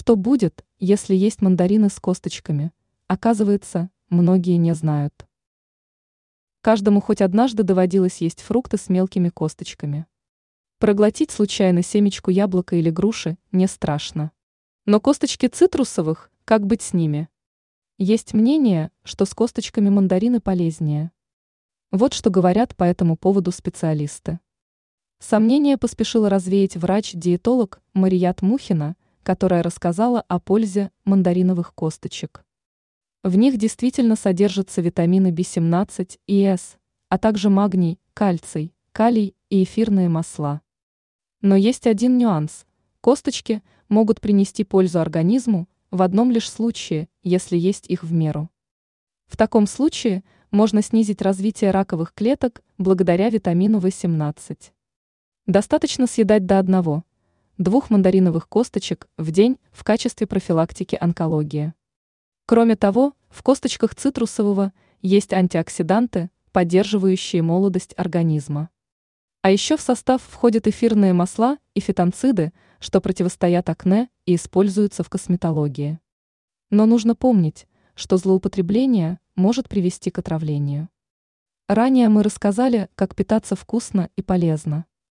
Что будет, если есть мандарины с косточками? Оказывается, многие не знают. Каждому хоть однажды доводилось есть фрукты с мелкими косточками. Проглотить случайно семечку яблока или груши не страшно. Но косточки цитрусовых, как быть с ними? Есть мнение, что с косточками мандарины полезнее. Вот что говорят по этому поводу специалисты. Сомнение поспешила развеять врач-диетолог Марият Мухина, которая рассказала о пользе мандариновых косточек. В них действительно содержатся витамины B17 и С, а также магний, кальций, калий и эфирные масла. Но есть один нюанс. Косточки могут принести пользу организму в одном лишь случае, если есть их в меру. В таком случае можно снизить развитие раковых клеток благодаря витамину В17. Достаточно съедать до одного, двух мандариновых косточек в день в качестве профилактики онкологии. Кроме того, в косточках цитрусового есть антиоксиданты, поддерживающие молодость организма. А еще в состав входят эфирные масла и фитонциды, что противостоят акне и используются в косметологии. Но нужно помнить, что злоупотребление может привести к отравлению. Ранее мы рассказали, как питаться вкусно и полезно.